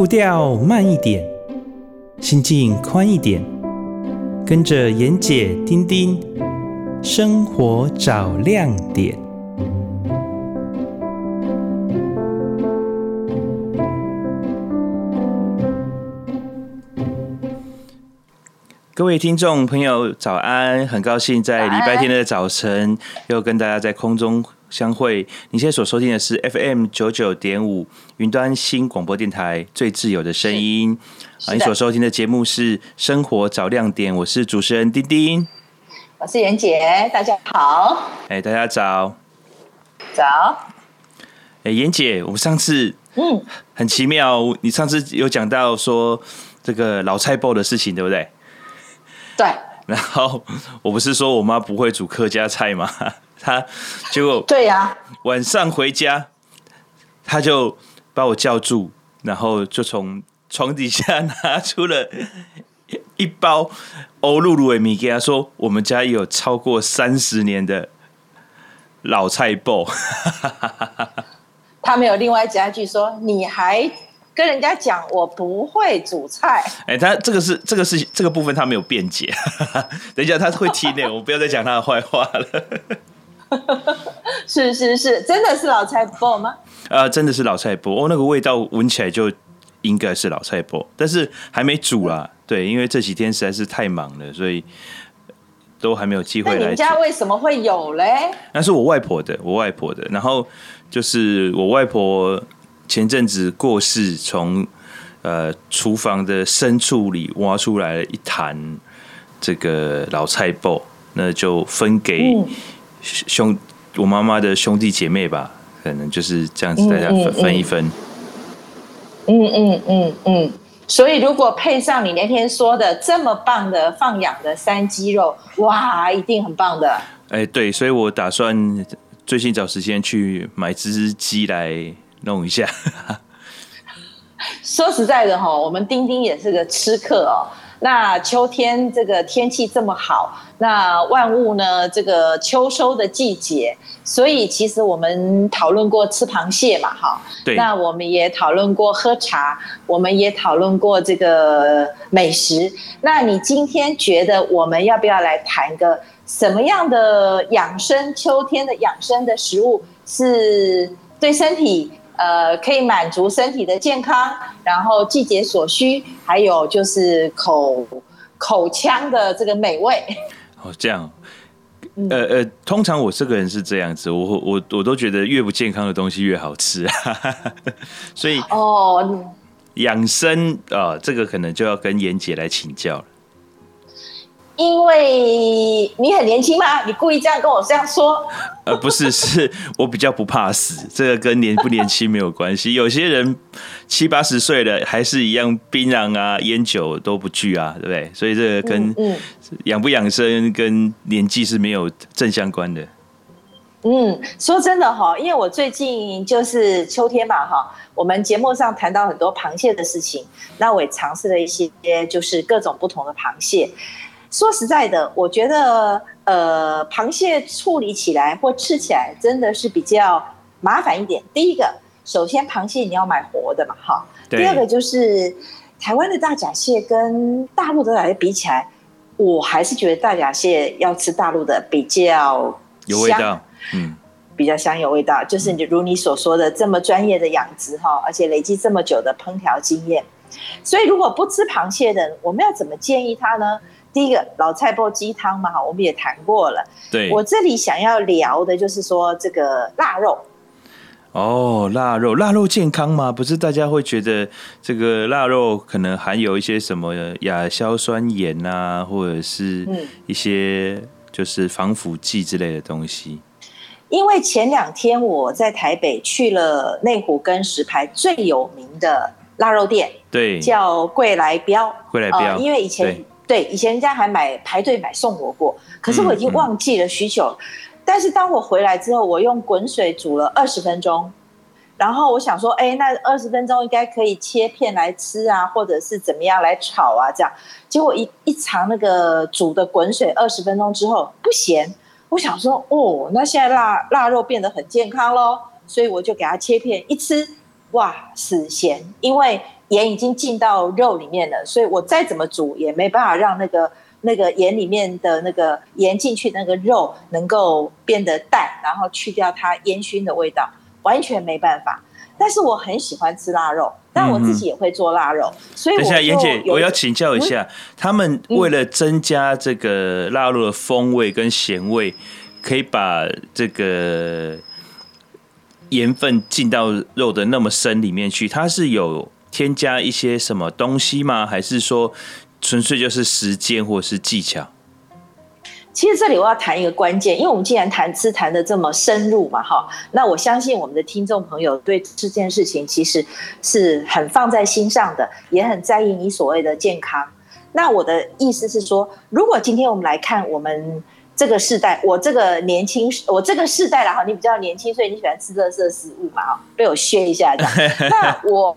步调慢一点，心境宽一点，跟着妍姐、丁丁，生活找亮点。各位听众朋友，早安！很高兴在礼拜天的早晨又跟大家在空中相会。你现在所收听的是 FM 九九点五云端新广播电台最自由的声音。啊，你所收听的节目是《生活找亮点》，我是主持人丁丁，我是妍姐，大家好。哎，大家早，早。哎，妍姐，我们上次嗯很奇妙，你上次有讲到说这个老菜包的事情，对不对？对，然后我不是说我妈不会煮客家菜吗？她结果对呀，晚上回家，他就把我叫住，然后就从床底下拿出了一包欧露露的米给他说：“我们家有超过三十年的老菜包。”他没有另外加一句说：“你还。”跟人家讲我不会煮菜，哎、欸，他这个是这个是这个部分他没有辩解，等一下他会听的，我不要再讲他的坏话了。是是是，真的是老菜脯吗？啊、呃，真的是老菜脯哦，那个味道闻起来就应该是老菜脯，但是还没煮啦。嗯、对，因为这几天实在是太忙了，所以都还没有机会来。那你们家为什么会有嘞？那是我外婆的，我外婆的，然后就是我外婆。前阵子过世，从呃厨房的深处里挖出来了一坛这个老菜脯，那就分给兄、嗯、我妈妈的兄弟姐妹吧，可能就是这样子，大家分分一分。嗯嗯嗯嗯，所以如果配上你那天说的这么棒的放养的山鸡肉，哇，一定很棒的。哎、欸，对，所以我打算最近找时间去买只鸡来。弄一下。说实在的哈，我们丁丁也是个吃客哦。那秋天这个天气这么好，那万物呢，这个秋收的季节，所以其实我们讨论过吃螃蟹嘛，哈。对。那我们也讨论过喝茶，我们也讨论过这个美食。那你今天觉得我们要不要来谈个什么样的养生？秋天的养生的食物是对身体？呃，可以满足身体的健康，然后季节所需，还有就是口口腔的这个美味。哦，这样，呃呃，通常我这个人是这样子，我我我都觉得越不健康的东西越好吃，所以哦，养生啊，呃，这个可能就要跟妍姐来请教了。因为你很年轻吗？你故意这样跟我这样说？呃，不是，是我比较不怕死，这个跟年不年轻没有关系。有些人七八十岁了，还是一样槟榔啊、烟酒都不惧啊，对不对？所以这个跟养不养生跟年纪是没有正相关的。嗯，说真的哈，因为我最近就是秋天嘛哈，我们节目上谈到很多螃蟹的事情，那我也尝试了一些，就是各种不同的螃蟹。说实在的，我觉得呃，螃蟹处理起来或吃起来真的是比较麻烦一点。第一个，首先螃蟹你要买活的嘛，哈。第二个就是台湾的大甲蟹跟大陆的大甲蟹比起来，我还是觉得大甲蟹要吃大陆的比较有味道，嗯，比较香有味道。就是你如你所说的这么专业的养殖哈，而且累积这么久的烹调经验，所以如果不吃螃蟹的，我们要怎么建议他呢？第一个老菜煲鸡汤嘛，哈，我们也谈过了。对，我这里想要聊的就是说这个腊肉。哦，腊肉，腊肉健康吗？不是大家会觉得这个腊肉可能含有一些什么亚硝酸盐啊，或者是一些就是防腐剂之类的东西。因为前两天我在台北去了内湖跟石牌最有名的腊肉店，对，叫贵来标。贵来标，呃，因为以前。对，以前人家还买排队买送我过，可是我已经忘记了许久。嗯嗯、但是当我回来之后，我用滚水煮了二十分钟，然后我想说，哎，那二十分钟应该可以切片来吃啊，或者是怎么样来炒啊，这样。结果一一尝那个煮的滚水二十分钟之后不咸，我想说，哦，那现在腊腊肉变得很健康喽，所以我就给它切片一吃，哇，死咸，因为盐已经进到肉里面了，所以我再怎么煮也没办法让那个那个盐里面的那个盐进去那个肉能够变得淡，然后去掉它烟熏的味道，完全没办法。但是我很喜欢吃腊肉，但我自己也会做腊肉，嗯、所以等一下，妍姐，我要请教一下，嗯、他们为了增加这个腊肉的风味跟咸味，可以把这个盐分进到肉的那么深里面去，它是有添加一些什么东西吗？还是说纯粹就是时间或是技巧？其实这里我要谈一个关键，因为我们既然谈吃谈的这么深入嘛，哈，那我相信我们的听众朋友对这件事情其实是很放在心上的，也很在意你所谓的健康。那我的意思是说，如果今天我们来看我们这个世代，我这个年轻，我这个世代了哈，你比较年轻，所以你喜欢吃热色食物嘛，哈，被我削一下的。那我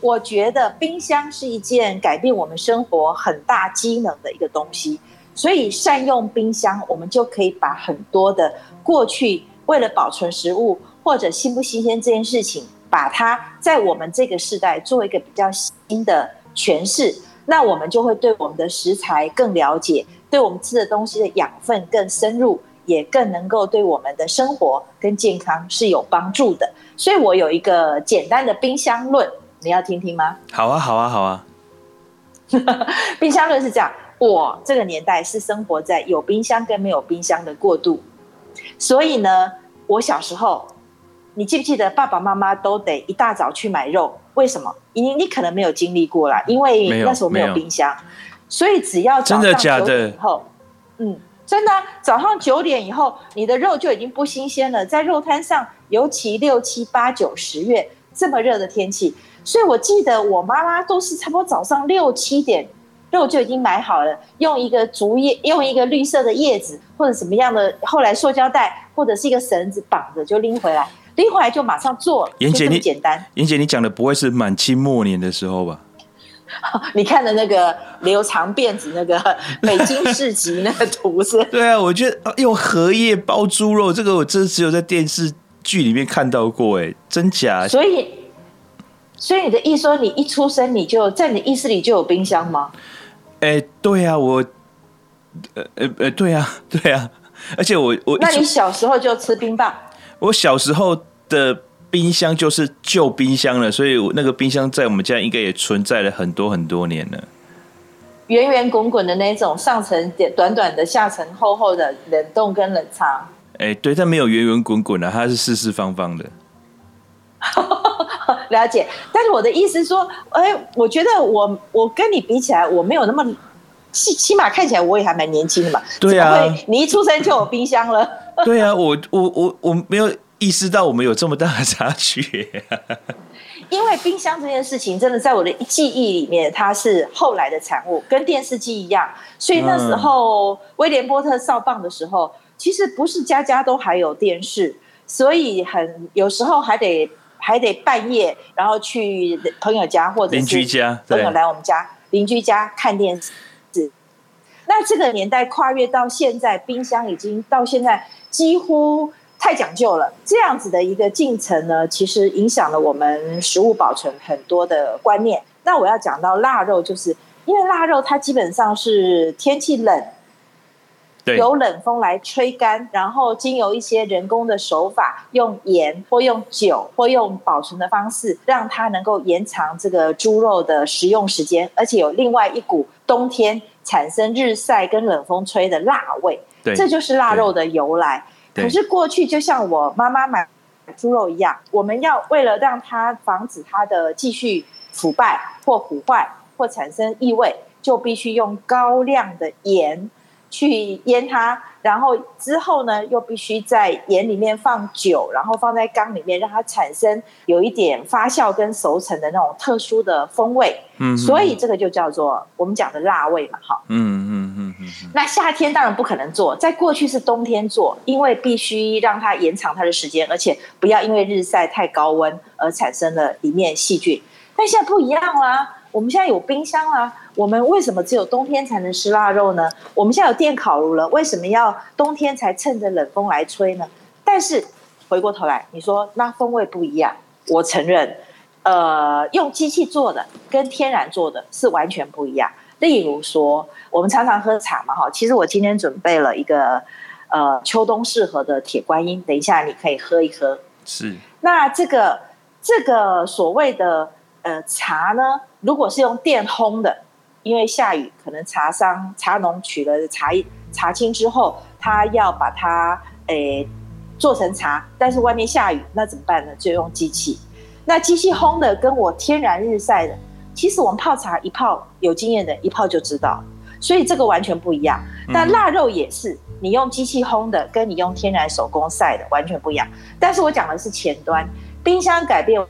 我觉得冰箱是一件改变我们生活很大机能的一个东西。所以善用冰箱，我们就可以把很多的过去为了保存食物或者新不新鲜这件事情，把它在我们这个世代做一个比较新的诠释，那我们就会对我们的食材更了解，对我们吃的东西的养分更深入，也更能够对我们的生活跟健康是有帮助的。所以我有一个简单的冰箱论，你要听听吗？好啊，好啊，好啊。冰箱论是这样。我这个年代是生活在有冰箱跟没有冰箱的过渡，所以呢，我小时候，你记不记得爸爸妈妈都得一大早去买肉？为什么？你你可能没有经历过啦，因为那时候没有冰箱，所以只要早上九点以后，嗯，真的，早上九点以后，你的肉就已经不新鲜了。在肉摊上，尤其六七八九十月这么热的天气，所以我记得我妈妈都是差不多早上六七点。肉就已经买好了，用一个竹叶，用一个绿色的叶子或者什么样的，后来塑胶袋或者是一个绳子绑着就拎回来，拎回来就马上做了。妍姐，你简单。严姐，你讲的不会是满清末年的时候吧？你看的那个留长辫子那个 北京市集那个图是？对啊，我觉得用荷叶包猪肉，这个我真只有在电视剧里面看到过，哎，真假？所以，所以你的意思说，你一出生你就在你的意识里就有冰箱吗？哎、欸，对呀、啊，我，呃呃呃，对呀、啊，对呀、啊，而且我我，那你小时候就吃冰棒？我小时候的冰箱就是旧冰箱了，所以那个冰箱在我们家应该也存在了很多很多年了。圆圆滚滚的那种，上层短短的，下层厚厚的，冷冻跟冷藏。哎、欸，对，它没有圆圆滚滚的，它是四四方方的。了解，但是我的意思是说，哎，我觉得我我跟你比起来，我没有那么起起码看起来我也还蛮年轻的嘛。对啊，你一出生就有冰箱了。对啊，我我我我没有意识到我们有这么大的差距。因为冰箱这件事情，真的在我的记忆里面，它是后来的产物，跟电视机一样。所以那时候威廉波特少棒的时候，其实不是家家都还有电视，所以很有时候还得。还得半夜，然后去朋友家或者邻居家，朋友来我们家邻居家看电视。那这个年代跨越到现在，冰箱已经到现在几乎太讲究了。这样子的一个进程呢，其实影响了我们食物保存很多的观念。那我要讲到腊肉，就是因为腊肉它基本上是天气冷。由冷风来吹干，然后经由一些人工的手法，用盐或用酒或用保存的方式，让它能够延长这个猪肉的食用时间，而且有另外一股冬天产生日晒跟冷风吹的辣味。对，这就是腊肉的由来。可是过去就像我妈妈买猪肉一样，我们要为了让它防止它的继续腐败或腐坏或产生异味，就必须用高量的盐。去腌它，然后之后呢，又必须在盐里面放酒，然后放在缸里面，让它产生有一点发酵跟熟成的那种特殊的风味。嗯，所以这个就叫做我们讲的辣味嘛，哈。嗯嗯嗯嗯。那夏天当然不可能做，在过去是冬天做，因为必须让它延长它的时间，而且不要因为日晒太高温而产生了里面细菌。但现在不一样啦。我们现在有冰箱啦，我们为什么只有冬天才能吃腊肉呢？我们现在有电烤炉了，为什么要冬天才趁着冷风来吹呢？但是回过头来，你说那风味不一样，我承认，呃，用机器做的跟天然做的是完全不一样。例如说，我们常常喝茶嘛，哈，其实我今天准备了一个呃秋冬适合的铁观音，等一下你可以喝一喝。是。那这个这个所谓的呃茶呢，如果是用电烘的，因为下雨，可能茶商茶农取了茶叶茶青之后，他要把它诶、欸、做成茶，但是外面下雨，那怎么办呢？就用机器。那机器烘的跟我天然日晒的，其实我们泡茶一泡，有经验的一泡就知道，所以这个完全不一样。那腊肉也是，你用机器烘的，跟你用天然手工晒的完全不一样。但是我讲的是前端，冰箱改变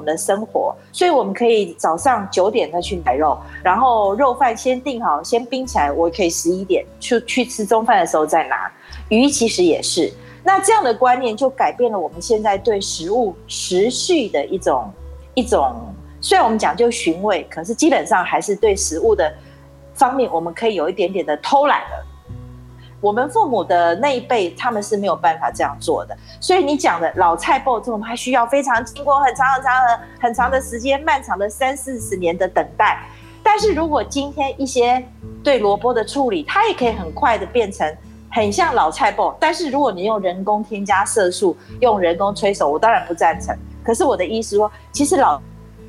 我们的生活，所以我们可以早上九点再去买肉，然后肉饭先订好，先冰起来，我可以十一点去去吃中饭的时候再拿。鱼其实也是。那这样的观念就改变了我们现在对食物持续的一种一种，虽然我们讲究寻味，可是基本上还是对食物的方面，我们可以有一点点的偷懒了。我们父母的那一辈，他们是没有办法这样做的。所以你讲的老菜脯这种，还需要非常经过很长很长的很长的时间，漫长的三四十年的等待。但是如果今天一些对萝卜的处理，它也可以很快的变成。很像老菜脯，但是如果你用人工添加色素，用人工催熟，我当然不赞成。可是我的意思说，其实老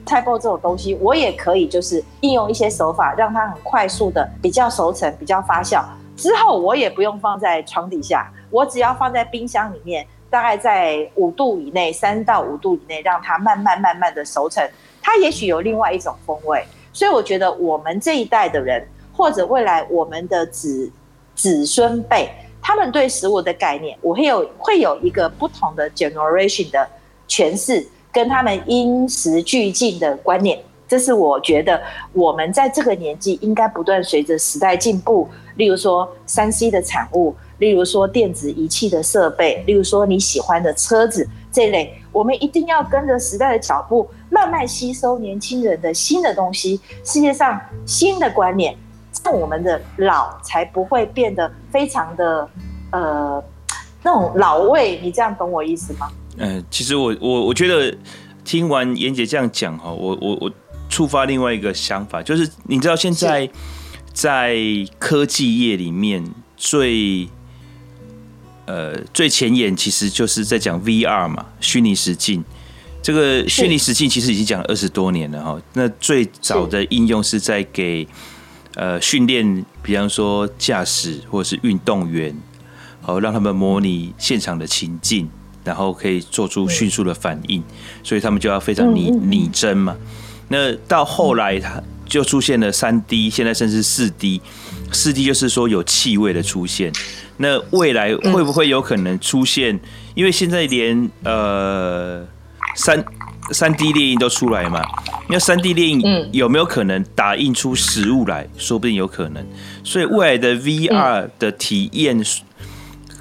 菜脯这种东西，我也可以就是应用一些手法，让它很快速的比较熟成、比较发酵。之后我也不用放在床底下，我只要放在冰箱里面，大概在五度以内，三到五度以内，让它慢慢慢慢的熟成，它也许有另外一种风味。所以我觉得我们这一代的人，或者未来我们的子。子孙辈，他们对食物的概念，我会有会有一个不同的 generation 的诠释，跟他们因时俱进的观念，这是我觉得我们在这个年纪应该不断随着时代进步。例如说三 C 的产物，例如说电子仪器的设备，例如说你喜欢的车子这类，我们一定要跟着时代的脚步，慢慢吸收年轻人的新的东西，世界上新的观念。那我们的老才不会变得非常的呃那种老味，你这样懂我意思吗？嗯、其实我我我觉得听完妍姐这样讲哈，我我我触发另外一个想法，就是你知道现在在科技业里面最呃最前沿，其实就是在讲 VR 嘛，虚拟实境。这个虚拟实境其实已经讲了二十多年了哈。那最早的应用是在给呃，训练，比方说驾驶或者是运动员，好让他们模拟现场的情境，然后可以做出迅速的反应，所以他们就要非常拟拟真嘛。那到后来，它就出现了三 D，现在甚至四 D，四 D 就是说有气味的出现。那未来会不会有可能出现？因为现在连呃三。三 D 猎印都出来嘛？那三 D 猎印有没有可能打印出实物来？说不定有可能。所以未来的 VR 的体验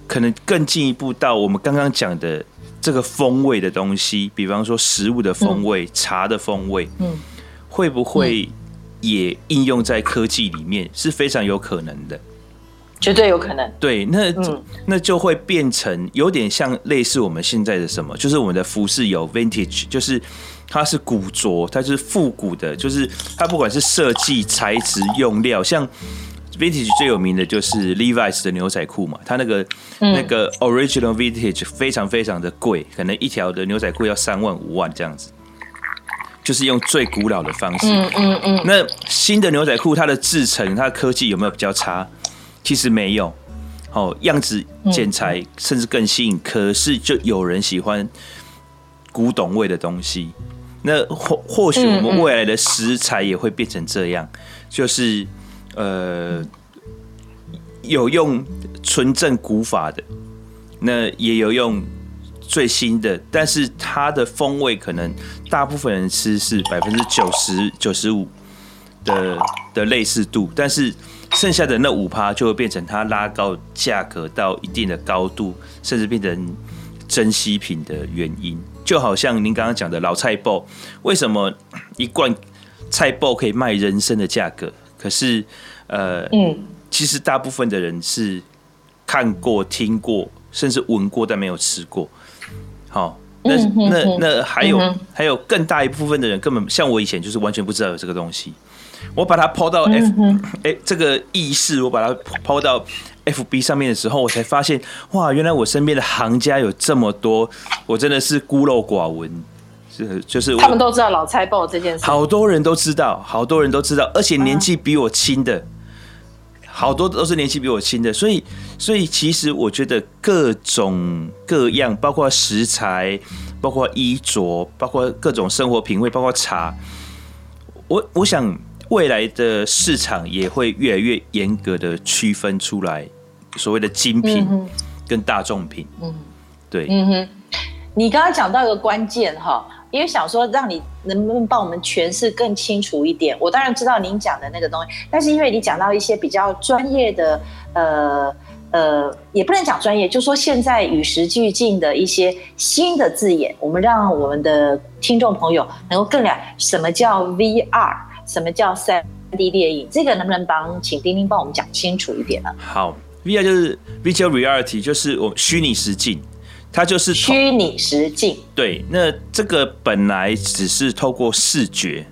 可能更进一步到我们刚刚讲的这个风味的东西，比方说食物的风味、茶的风味，嗯会不会也应用在科技里面？是非常有可能的。绝对有可能。对，那、嗯、那就会变成有点像类似我们现在的什么，就是我们的服饰有 vintage，就是它是古着，它是复古的，就是它不管是设计、材质、用料，像 vintage 最有名的就是 Levi's 的牛仔裤嘛，它那个、嗯、那个 original vintage 非常非常的贵，可能一条的牛仔裤要三万五万这样子，就是用最古老的方式。嗯嗯嗯。那新的牛仔裤，它的制成、它的科技有没有比较差？其实没有，哦，样子剪裁甚至更新，可是就有人喜欢古董味的东西。那或或许我们未来的食材也会变成这样，就是呃，有用纯正古法的，那也有用最新的，但是它的风味可能大部分人吃是百分之九十九十五的的类似度，但是。剩下的那五趴就会变成它拉高价格到一定的高度，甚至变成珍稀品的原因。就好像您刚刚讲的老菜包，为什么一罐菜包可以卖人参的价格？可是，呃，嗯，其实大部分的人是看过、听过，甚至闻过，但没有吃过。好，那那那还有还有更大一部分的人根本像我以前就是完全不知道有这个东西。我把它抛到 F，哎，这个意识我把它抛到 FB 上面的时候，我才发现哇，原来我身边的行家有这么多，我真的是孤陋寡闻。是就是他们都知道老菜脯这件事，好多人都知道，好多人都知道，而且年纪比我轻的。好多都是年纪比我轻的，所以，所以其实我觉得各种各样，包括食材，包括衣着，包括各种生活品味，包括茶，我我想未来的市场也会越来越严格的区分出来，所谓的精品跟大众品。嗯，对，嗯哼，你刚刚讲到一个关键哈。因为想说让你能不能帮我们诠释更清楚一点，我当然知道您讲的那个东西，但是因为你讲到一些比较专业的，呃呃，也不能讲专业，就说现在与时俱进的一些新的字眼，我们让我们的听众朋友能够更了解什么叫 VR，什么叫三 D 电影，这个能不能帮请丁丁帮我们讲清楚一点呢？好，VR 就是 Virtual Reality，就是我虚拟实境。它就是虚拟实境，对。那这个本来只是透过视觉，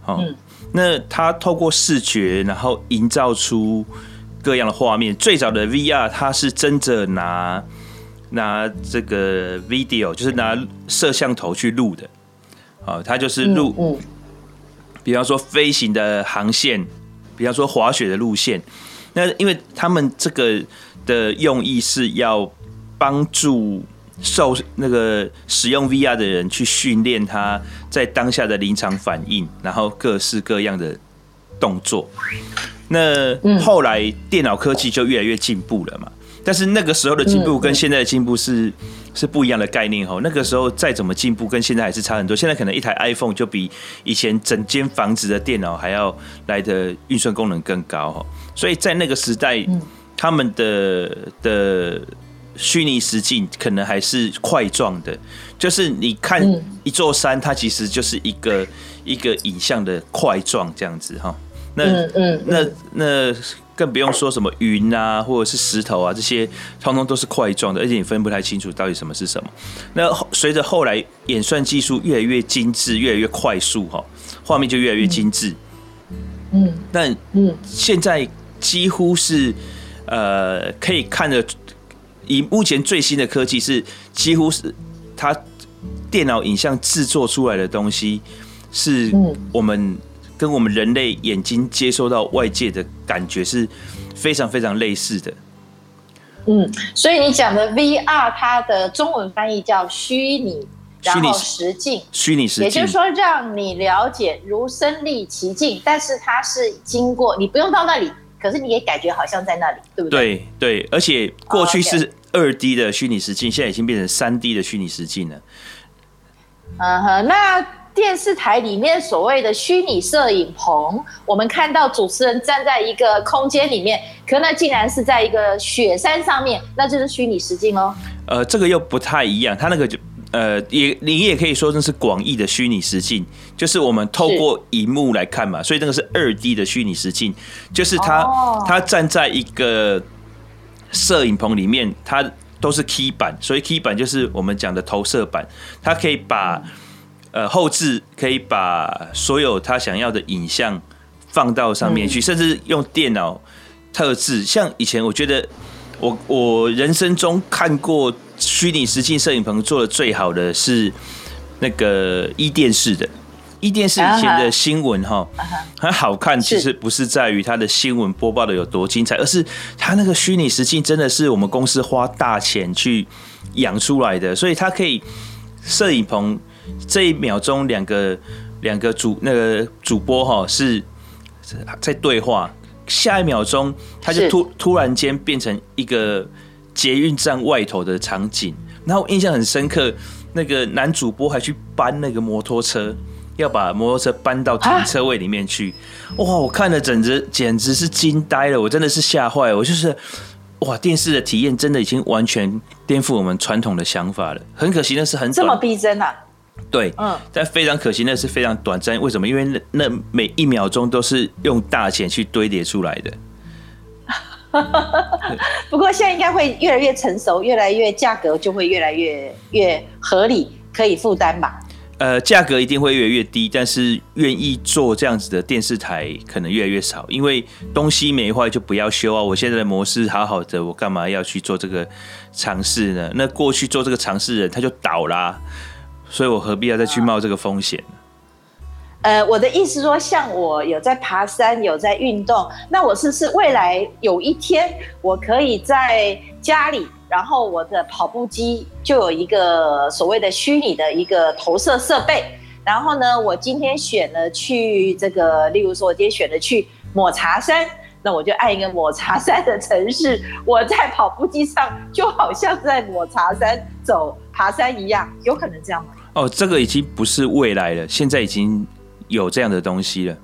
好，嗯、那它透过视觉，然后营造出各样的画面。最早的 VR，它是真的拿拿这个 video，就是拿摄像头去录的，好，它就是录，嗯嗯、比方说飞行的航线，比方说滑雪的路线。那因为他们这个的用意是要。帮助受那个使用 VR 的人去训练他在当下的临场反应，然后各式各样的动作。那后来电脑科技就越来越进步了嘛，但是那个时候的进步跟现在的进步是是不一样的概念哦。那个时候再怎么进步，跟现在还是差很多。现在可能一台 iPhone 就比以前整间房子的电脑还要来的运算功能更高哦。所以在那个时代，他们的的。虚拟实境可能还是块状的，就是你看一座山，它其实就是一个一个影像的块状这样子哈。那嗯那那更不用说什么云啊，或者是石头啊，这些通通都是块状的，而且你分不太清楚到底什么是什么。那随着后来演算技术越来越精致，越来越快速哈，画面就越来越精致。嗯，但嗯，现在几乎是呃可以看得。以目前最新的科技是，几乎是它电脑影像制作出来的东西，是我们跟我们人类眼睛接收到外界的感觉是非常非常类似的。嗯，所以你讲的 VR，它的中文翻译叫虚拟，然后实境，虚拟实境，也就是说让你了解如身历其境，但是它是经过你不用到那里。可是你也感觉好像在那里，对不对？对对，而且过去是二 D 的虚拟实境，现在已经变成三 D 的虚拟实境了。嗯哼，那电视台里面所谓的虚拟摄影棚，我们看到主持人站在一个空间里面，可那竟然是在一个雪山上面，那就是虚拟实境哦。呃，这个又不太一样，它那个就。呃，也你也可以说那是广义的虚拟实境，就是我们透过荧幕来看嘛，所以那个是二 D 的虚拟实境，就是他他站在一个摄影棚里面，它都是 key 板，所以 key 板就是我们讲的投射板，它可以把呃后置可以把所有他想要的影像放到上面去，甚至用电脑特制，像以前我觉得我我人生中看过。虚拟实境摄影棚做的最好的是那个伊电视的，伊电视以前的新闻哈，很好看。其实不是在于它的新闻播报的有多精彩，而是它那个虚拟实境真的是我们公司花大钱去养出来的，所以它可以摄影棚这一秒钟两个两个主那个主播哈是在对话，下一秒钟他就突突然间变成一个。捷运站外头的场景，然后我印象很深刻，那个男主播还去搬那个摩托车，要把摩托车搬到停车位里面去。哇，我看了简直简直是惊呆了，我真的是吓坏了。我就是哇，电视的体验真的已经完全颠覆我们传统的想法了。很可惜那是很短，这么逼真啊？对，嗯，但非常可惜那是非常短暂。为什么？因为那那每一秒钟都是用大钱去堆叠出来的。不过现在应该会越来越成熟，越来越价格就会越来越越合理，可以负担吧。呃，价格一定会越来越低，但是愿意做这样子的电视台可能越来越少，因为东西没坏就不要修啊。我现在的模式好好的，我干嘛要去做这个尝试呢？那过去做这个尝试的人他就倒啦、啊，所以我何必要再去冒这个风险？呃，我的意思说，像我有在爬山，有在运动，那我是不是未来有一天我可以在家里？然后我的跑步机就有一个所谓的虚拟的一个投射设备。然后呢，我今天选了去这个，例如说，我今天选了去抹茶山，那我就按一个抹茶山的城市，我在跑步机上就好像在抹茶山走爬山一样，有可能这样吗？哦，这个已经不是未来了，现在已经有这样的东西了。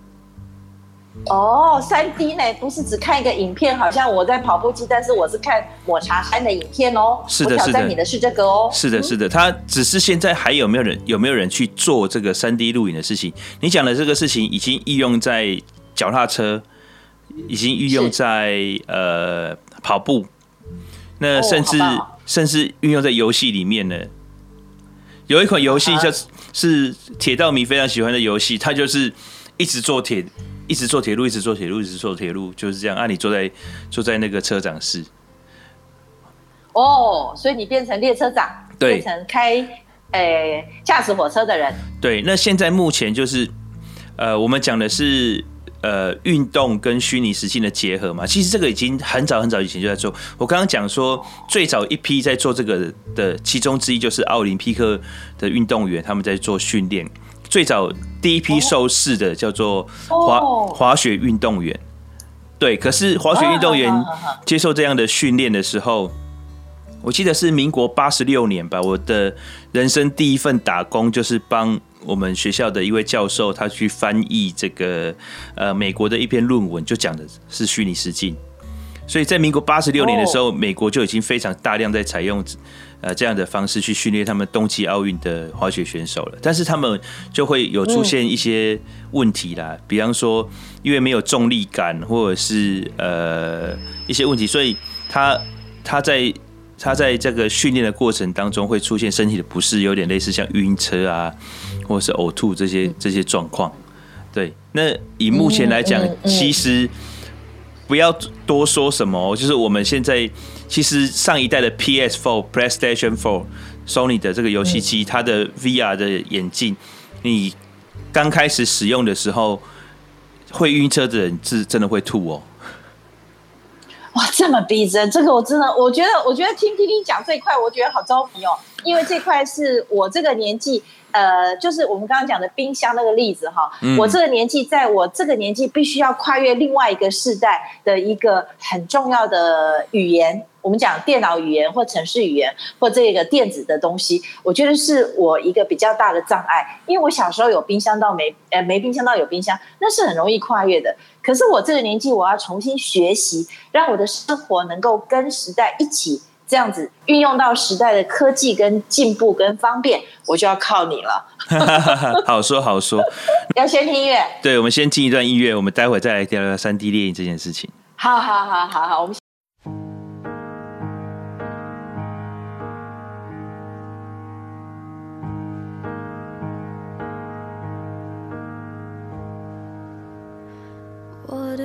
哦，三 D 呢，不是只看一个影片，好像我在跑步机，但是我是看抹茶山的影片哦。是的，是的你的是这个哦。是的，是的，它只是现在还有没有人有没有人去做这个三 D 录影的事情？你讲的这个事情已经应用在脚踏车，已经运用在呃跑步，那甚至、哦、甚至运用在游戏里面呢。有一款游戏叫是铁道迷非常喜欢的游戏，它就是一直坐铁。一直坐铁路，一直坐铁路，一直坐铁路，就是这样。啊，你坐在坐在那个车长室。哦，所以你变成列车长，对，变成开诶驾驶火车的人。对，那现在目前就是呃，我们讲的是呃运动跟虚拟实境的结合嘛。其实这个已经很早很早以前就在做。我刚刚讲说，最早一批在做这个的其中之一就是奥林匹克的运动员，他们在做训练。最早第一批受试的叫做滑滑雪运动员，对。可是滑雪运动员接受这样的训练的时候，我记得是民国八十六年吧。我的人生第一份打工就是帮我们学校的一位教授，他去翻译这个呃美国的一篇论文，就讲的是虚拟实境。所以在民国八十六年的时候，美国就已经非常大量在采用。呃，这样的方式去训练他们冬季奥运的滑雪选手了，但是他们就会有出现一些问题啦，比方说因为没有重力感，或者是呃一些问题，所以他他在他在这个训练的过程当中会出现身体的不适，有点类似像晕车啊，或者是呕吐这些这些状况。对，那以目前来讲，其实不要多说什么，就是我们现在。其实上一代的 PS4、PlayStation 4、Sony 的这个游戏机，它的 VR 的眼镜，你刚开始使用的时候，会晕车的人是真的会吐哦。哇，这么逼真，这个我真的，我觉得，我觉得听听你讲这一块，我觉得好着迷哦，因为这块是我这个年纪。呃，就是我们刚刚讲的冰箱那个例子哈，嗯、我这个年纪，在我这个年纪，必须要跨越另外一个世代的一个很重要的语言，我们讲电脑语言或程式语言或这个电子的东西，我觉得是我一个比较大的障碍，因为我小时候有冰箱到没，呃，没冰箱到有冰箱，那是很容易跨越的。可是我这个年纪，我要重新学习，让我的生活能够跟时代一起。这样子运用到时代的科技跟进步跟方便，我就要靠你了。好 说好说，要先听音乐。对，我们先进一段音乐，我们待会再来聊聊三 D 电影这件事情。好好好好好，我们。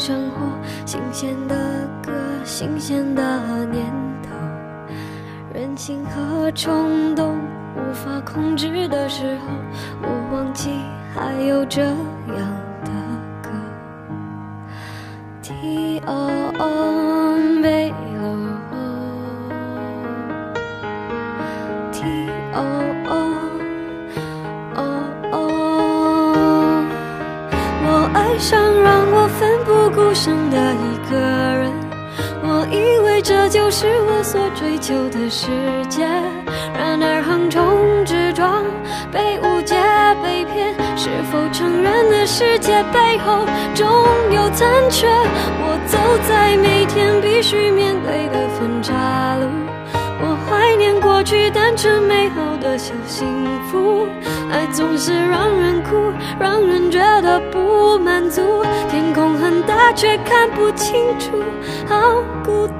生活新鲜的歌，新鲜的念头，任性和冲动无法控制的时候，我忘记还有这样的歌。Do Do，我爱上让。我奋不顾身的一个人，我以为这就是我所追求的世界。然而横冲直撞，被误解被骗，是否成人的世界背后总有残缺？我走在每天必须面对的分岔路，我怀念过去单纯美好的小幸福。爱总是让人哭，让人觉得不满足。天空很大，却看不清楚，好孤独。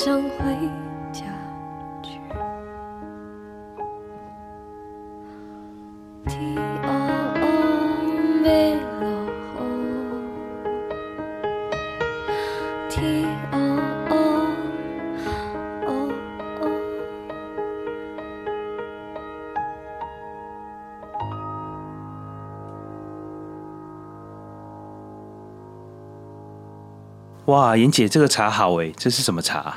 想回家去。天黑要落雨，天黑哦哦。哇，妍姐，这个茶好哎，这是什么茶？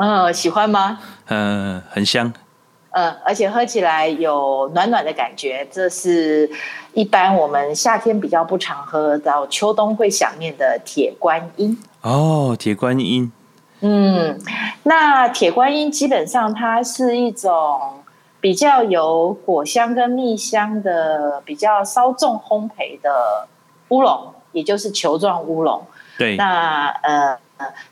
嗯，喜欢吗？嗯，很香。嗯，而且喝起来有暖暖的感觉，这是一般我们夏天比较不常喝到，秋冬会想念的铁观音。哦，铁观音。嗯，那铁观音基本上它是一种比较有果香跟蜜香的，比较稍重烘焙的乌龙，也就是球状乌龙。对，那呃，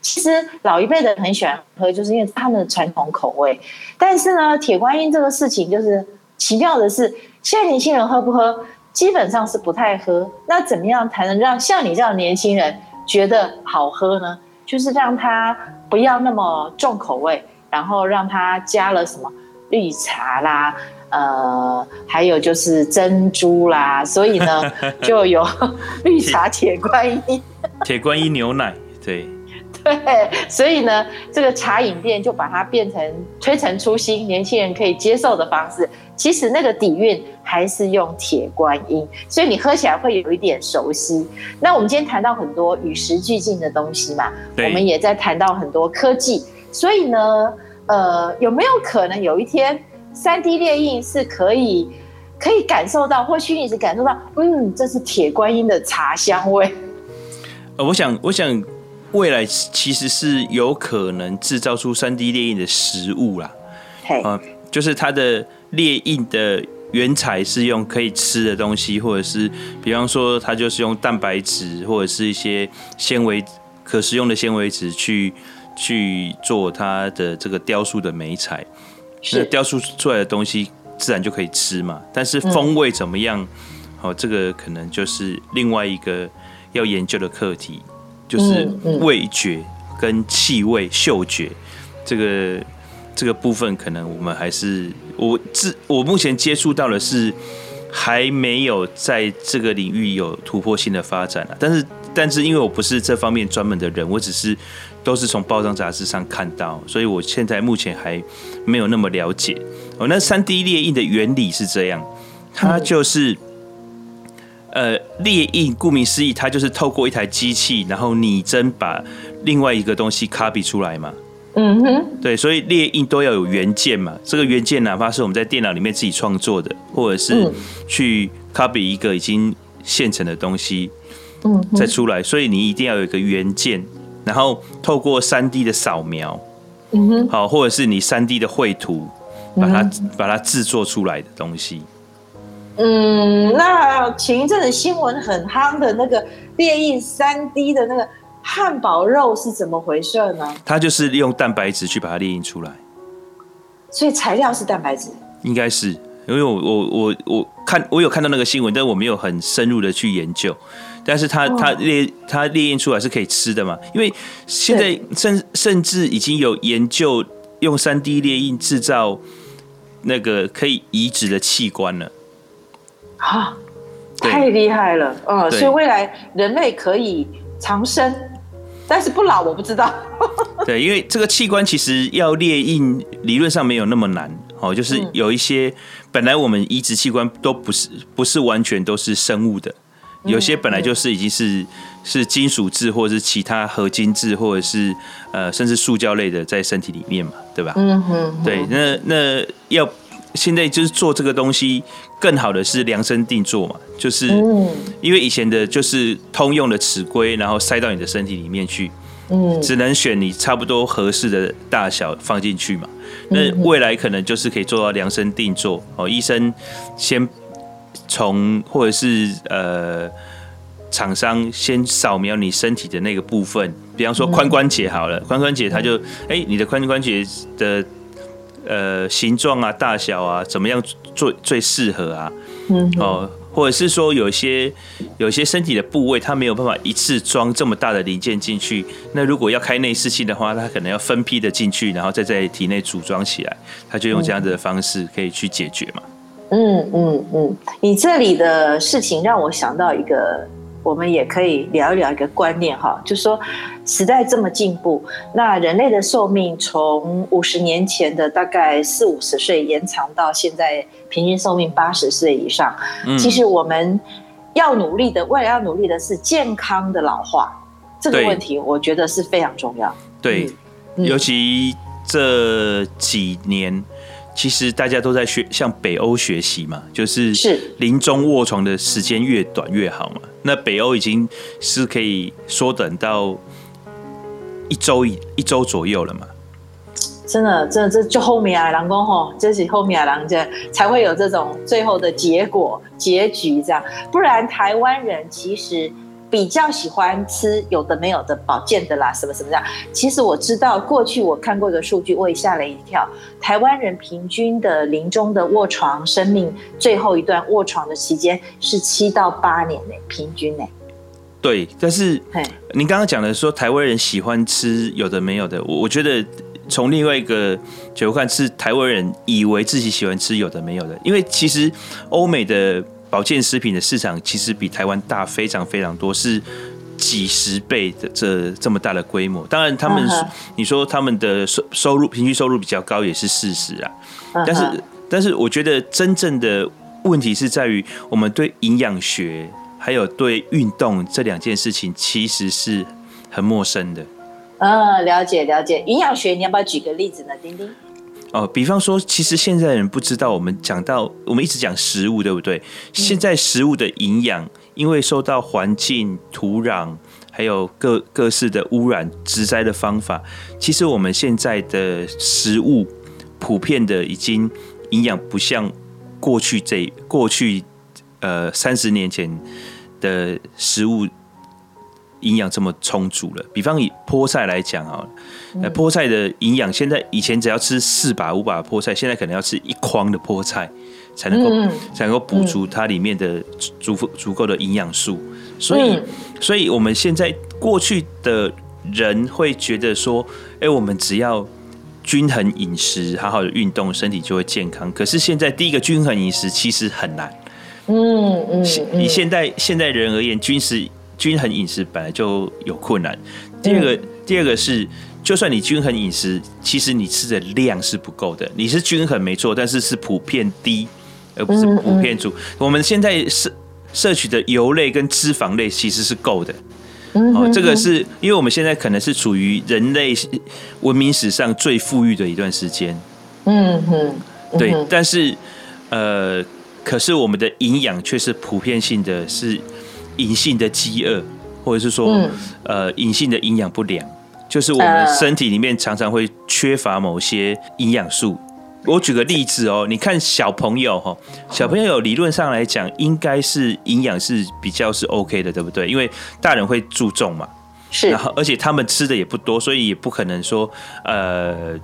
其实老一辈的很喜欢喝，就是因为他们的传统口味。但是呢，铁观音这个事情就是奇妙的是，现在年轻人喝不喝，基本上是不太喝。那怎么样才能让像你这样的年轻人觉得好喝呢？就是让他不要那么重口味，然后让他加了什么绿茶啦，呃，还有就是珍珠啦，所以呢，就有 绿茶铁观音。铁观音牛奶，对对，所以呢，这个茶饮店就把它变成推陈出新，年轻人可以接受的方式。其实那个底蕴还是用铁观音，所以你喝起来会有一点熟悉。那我们今天谈到很多与时俱进的东西嘛，我们也在谈到很多科技。所以呢，呃，有没有可能有一天三 D 列印是可以可以感受到，或虚拟是感受到，嗯，这是铁观音的茶香味？呃，我想，我想，未来其实是有可能制造出三 D 列印的食物啦。嘿，呃，就是它的列印的原材是用可以吃的东西，或者是，比方说，它就是用蛋白质或者是一些纤维可食用的纤维质去去做它的这个雕塑的媒材。那雕塑出来的东西自然就可以吃嘛。但是风味怎么样？好，嗯，这个可能就是另外一个。要研究的课题就是味觉跟气味、嗅觉这个这个部分，可能我们还是我自我目前接触到的是还没有在这个领域有突破性的发展啊。但是，但是因为我不是这方面专门的人，我只是都是从报章杂志上看到，所以我现在目前还没有那么了解。哦，那三 D 列印的原理是这样，它就是。呃，列印顾名思义，它就是透过一台机器，然后拟真把另外一个东西 copy 出来嘛。嗯哼，对，所以列印都要有原件嘛。这个原件哪怕是我们在电脑里面自己创作的，或者是去 copy 一个已经现成的东西，嗯，再出来。所以你一定要有一个原件，然后透过三 D 的扫描，嗯哼，好，或者是你三 D 的绘图，把它把它制作出来的东西。嗯，那前一阵子新闻很夯的那个列印三 D 的那个。汉堡肉是怎么回事呢？它就是利用蛋白质去把它列印出来，所以材料是蛋白质，应该是，因为我我我我看我有看到那个新闻，但我没有很深入的去研究。但是它它列它列印出来是可以吃的嘛？因为现在甚甚至已经有研究用三 D 列印制造那个可以移植的器官了。啊，太厉害了！嗯，所以未来人类可以长生。但是不老我不知道。对，因为这个器官其实要列印，理论上没有那么难。哦，就是有一些本来我们移植器官都不是不是完全都是生物的，有些本来就是已经是是金属质或者是其他合金质或者是呃甚至塑胶类的在身体里面嘛，对吧？嗯哼。对，那那要现在就是做这个东西，更好的是量身定做嘛，就是因为以前的就是通用的尺规，然后塞到你的身体里面去，嗯，只能选你差不多合适的大小放进去嘛。那未来可能就是可以做到量身定做哦，医生先从或者是呃厂商先扫描你身体的那个部分，比方说髋关节好了，髋关节它就哎你的髋关节的。呃，形状啊，大小啊，怎么样最最适合啊？嗯，哦，或者是说有些有些身体的部位，它没有办法一次装这么大的零件进去。那如果要开内视镜的话，它可能要分批的进去，然后再在体内组装起来。它就用这样子的方式可以去解决嘛。嗯嗯嗯，你这里的事情让我想到一个。我们也可以聊一聊一个观念哈，就是说时代这么进步，那人类的寿命从五十年前的大概四五十岁延长到现在平均寿命八十岁以上。其实我们要努力的，未来要努力的是健康的老化，这个问题我觉得是非常重要。对，尤其这几年。其实大家都在学向北欧学习嘛，就是是临终卧床的时间越短越好嘛。那北欧已经是可以缩短到一周一一周左右了嘛。真的，真的这就后面啊，郎公吼，这是后面啊，郎这才会有这种最后的结果结局这样，不然台湾人其实。比较喜欢吃有的没有的保健的啦，什么什么这样。其实我知道，过去我看过一个数据，我也吓了一跳。台湾人平均的临终的卧床生命最后一段卧床的期间是七到八年呢，平均呢。对，但是您刚刚讲的说台湾人喜欢吃有的没有的，我我觉得从另外一个角度看，是台湾人以为自己喜欢吃有的没有的，因为其实欧美的。保健食品的市场其实比台湾大非常非常多，是几十倍的这这么大的规模。当然，他们你说他们的收收入平均收入比较高也是事实啊。但是，但是我觉得真正的问题是在于我们对营养学还有对运动这两件事情其实是很陌生的。嗯，了解了解。营养学你要不要举个例子呢？丁丁。哦，比方说，其实现在人不知道，我们讲到我们一直讲食物，对不对？现在食物的营养，因为受到环境、土壤，还有各各式的污染、植栽的方法，其实我们现在的食物普遍的已经营养不像过去这过去呃三十年前的食物。营养这么充足了，比方以菠菜来讲啊，呃，菠菜的营养现在以前只要吃四把五把菠菜，现在可能要吃一筐的菠菜才能够才能够补足它里面的足足够的营养素。所以，所以我们现在过去的人会觉得说，哎，我们只要均衡饮食，好好的运动，身体就会健康。可是现在第一个均衡饮食其实很难。嗯嗯，以现代现代人而言，均食。均衡饮食本来就有困难。第二个，嗯、第二个是，就算你均衡饮食，其实你吃的量是不够的。你是均衡没错，但是是普遍低，而不是普遍足。嗯嗯、我们现在摄摄取的油类跟脂肪类其实是够的，哦，这个是因为我们现在可能是处于人类文明史上最富裕的一段时间。嗯哼，对，但是呃，可是我们的营养却是普遍性的是隐性的饥饿，或者是说、嗯、呃隐性的营养不良，就是我们身体里面常常会缺乏某些营养素。我举个例子哦，你看小朋友哈，小朋友理论上来讲，应该是营养是比较是 OK 的，对不对？因为大人会注重嘛，是，然后而且他们吃的也不多，所以也不可能说呃，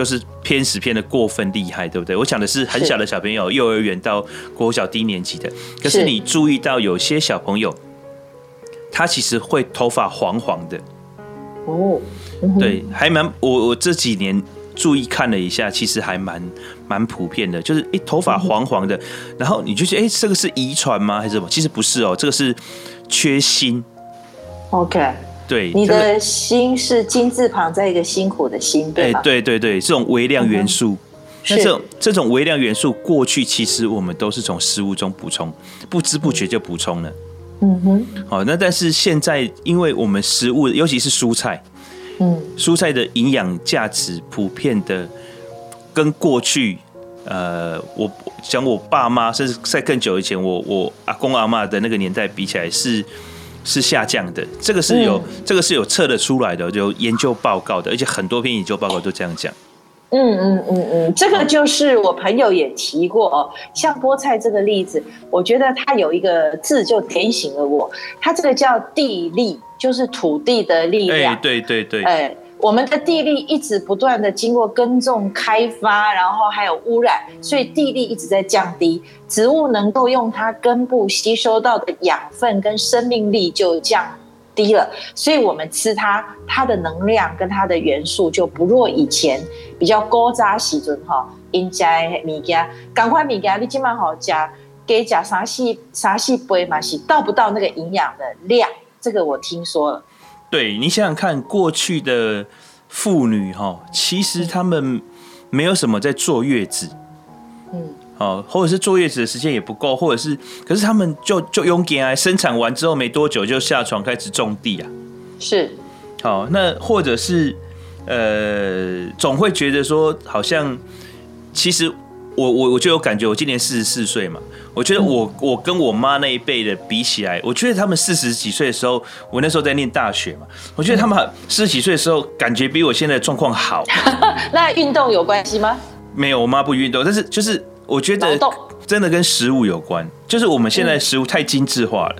就是偏食偏的过分厉害，对不对？我讲的是很小的小朋友，幼儿园到国小低年级的。可是你注意到有些小朋友，他其实会头发黄黄的哦，对，还蛮我我这几年。注意看了一下，其实还蛮蛮普遍的，就是诶、欸，头发黄黄的，然后你就觉得诶、欸，这个是遗传吗，还是什么？其实不是哦，这个是缺锌。OK，对，你的心是金字旁在一个辛苦的辛，对吧？对对对，这种微量元素，这种这种微量元素，过去其实我们都是从食物中补充，不知不觉就补充了。嗯哼，好，那但是现在，因为我们食物，尤其是蔬菜。嗯，蔬菜的营养价值普遍的跟过去，呃，我讲我爸妈，甚至在更久以前，我我阿公阿妈的那个年代比起来是是下降的。这个是有、嗯、这个是有测得出来的，有研究报告的，而且很多篇研究报告都这样讲。嗯嗯嗯嗯，这个就是我朋友也提过哦，像菠菜这个例子，我觉得它有一个字就点醒了我，它这个叫地力。就是土地的力量，对对对，哎，我们的地力一直不断的经过耕种、开发，然后还有污染，所以地力一直在降低，植物能够用它根部吸收到的养分跟生命力就降低了，所以我们吃它，它的能量跟它的元素就不若以前比较高扎时阵哈，应该物件，赶快物件，你今晚好加给加啥细啥细杯嘛，是到不到那个营养的量。这个我听说了。对，你想想看，过去的妇女哈，其实她们没有什么在坐月子，嗯，哦，或者是坐月子的时间也不够，或者是，可是她们就就用给啊，生产完之后没多久就下床开始种地啊，是，好，那或者是呃，总会觉得说，好像其实我我我就有感觉，我今年四十四岁嘛。我觉得我我跟我妈那一辈的比起来，我觉得他们四十几岁的时候，我那时候在念大学嘛，我觉得他们四十几岁的时候，感觉比我现在的状况好。那运动有关系吗？没有，我妈不运动，但是就是我觉得真的跟食物有关，就是我们现在食物太精致化了。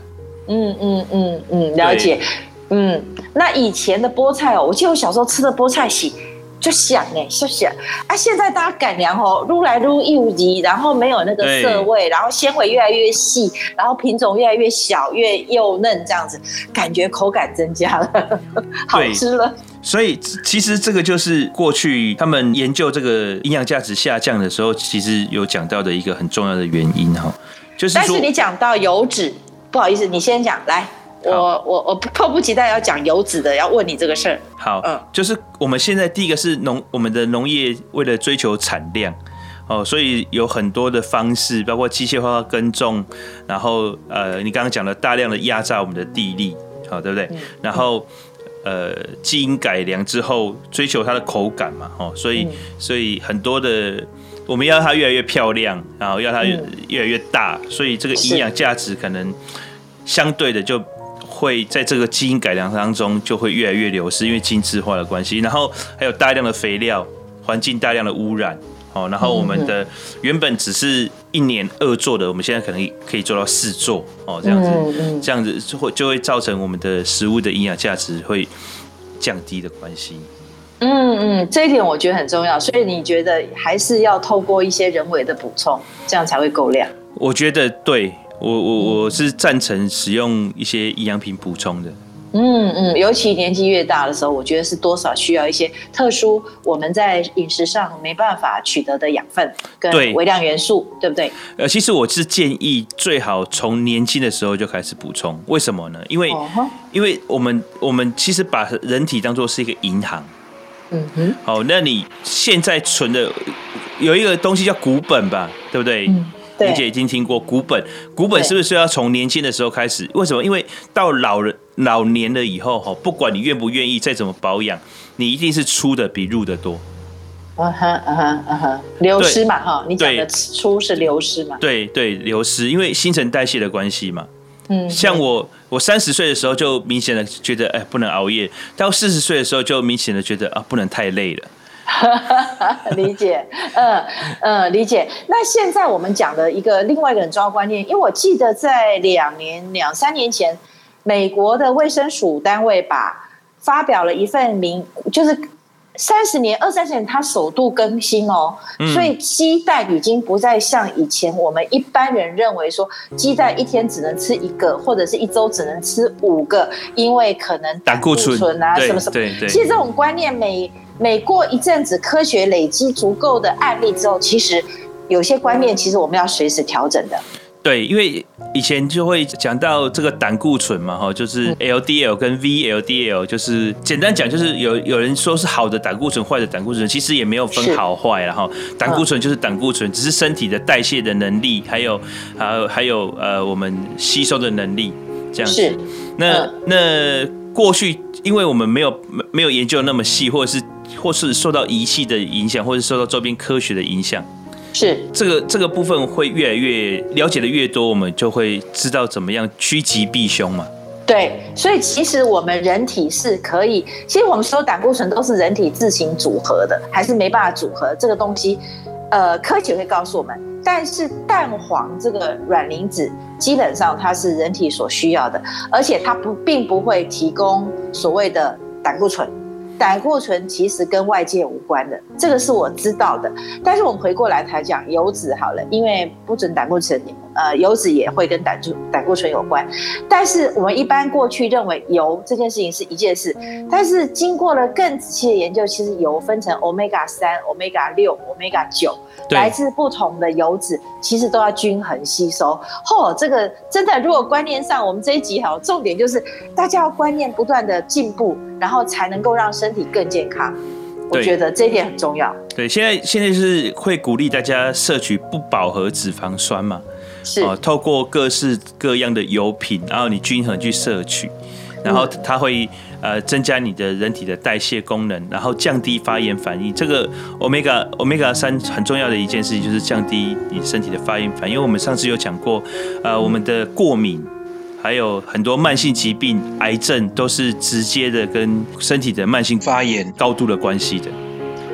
嗯嗯嗯嗯，了解。嗯，那以前的菠菜哦，我记得我小时候吃的菠菜洗。就想哎，就想啊！现在大家改良哦，撸来撸又急，然后没有那个涩味，然后纤维越来越细，然后品种越来越小，越幼嫩，这样子感觉口感增加了，好吃了。所以其实这个就是过去他们研究这个营养价值下降的时候，其实有讲到的一个很重要的原因哈，就是。但是你讲到油脂，不好意思，你先讲来。我我我迫不及待要讲油脂的，要问你这个事儿。好，嗯，就是我们现在第一个是农，我们的农业为了追求产量，哦，所以有很多的方式，包括机械化耕种，然后呃，你刚刚讲了大量的压榨我们的地力，好，对不对？嗯、然后呃，基因改良之后，追求它的口感嘛，哦，所以、嗯、所以很多的我们要它越来越漂亮，然后要它越越来越大，嗯、所以这个营养价值可能相对的就。会在这个基因改良当中就会越来越流失，因为精致化的关系。然后还有大量的肥料，环境大量的污染。哦，然后我们的原本只是一年二作的，我们现在可能可以做到四作。哦，这样子，这样子就会就会造成我们的食物的营养价值会降低的关系。嗯嗯，这一点我觉得很重要。所以你觉得还是要透过一些人为的补充，这样才会够量？我觉得对。我我我是赞成使用一些营养品补充的。嗯嗯，尤其年纪越大的时候，我觉得是多少需要一些特殊我们在饮食上没办法取得的养分跟微量元素，对，对不对？呃，其实我是建议最好从年轻的时候就开始补充。为什么呢？因为、uh-huh. 因为我们我们其实把人体当做是一个银行。嗯哼。好，那你现在存的有一个东西叫股本吧，对不对？嗯玲姐已经听过股本，股本是不是要从年轻的时候开始？为什么？因为到老人老年了以后哈，不管你愿不愿意，再怎么保养，你一定是出的比入的多。嗯哼嗯哼嗯哼，流失嘛哈，你讲的出是流失嘛？对对，流失，因为新陈代谢的关系嘛。嗯，像我我三十岁的时候就明显的觉得哎不能熬夜，到四十岁的时候就明显的觉得啊不能太累了。理解，嗯嗯，理解。那现在我们讲的一个另外一个很重要观念，因为我记得在两年两三年前，美国的卫生署单位把发表了一份名，就是。三十年、二三十年，它首度更新哦，嗯、所以鸡蛋已经不再像以前我们一般人认为说，鸡蛋一天只能吃一个，或者是一周只能吃五个，因为可能胆固醇啊什么什么。对对。其实这种观念每每过一阵子，科学累积足够的案例之后，其实有些观念其实我们要随时调整的。对，因为以前就会讲到这个胆固醇嘛，哈，就是 LDL 跟 VLDL，就是简单讲，就是有有人说是好的胆固醇，坏的胆固醇，其实也没有分好坏，然后胆固醇就是胆固醇，只是身体的代谢的能力，还有还有还有呃我们吸收的能力这样子。是那那过去，因为我们没有没有研究那么细，或者是或是受到仪器的影响，或者是受到周边科学的影响。是这个这个部分会越来越了解的越多，我们就会知道怎么样趋吉避凶嘛。对，所以其实我们人体是可以，其实我们所有胆固醇都是人体自行组合的，还是没办法组合这个东西。呃，科学会告诉我们，但是蛋黄这个卵磷脂基本上它是人体所需要的，而且它不并不会提供所谓的胆固醇。胆固醇其实跟外界无关的，这个是我知道的。但是我们回过来才讲油脂好了，因为不准胆固醇，呃，油脂也会跟胆固胆固醇有关。但是我们一般过去认为油这件事情是一件事，但是经过了更仔细的研究，其实油分成 Omega 三、Omega 六、Omega 九，来自不同的油脂，其实都要均衡吸收。嚯、哦，这个真的，如果观念上，我们这一集好，重点就是大家要观念不断的进步。然后才能够让身体更健康，我觉得这一点很重要。对，现在现在是会鼓励大家摄取不饱和脂肪酸嘛，是哦，透过各式各样的油品，然后你均衡去摄取，然后它会呃增加你的人体的代谢功能，然后降低发炎反应。这个 omega omega 三很重要的一件事情就是降低你身体的发炎反应，因为我们上次有讲过，呃，我们的过敏。还有很多慢性疾病、癌症都是直接的跟身体的慢性发炎高度的关系的。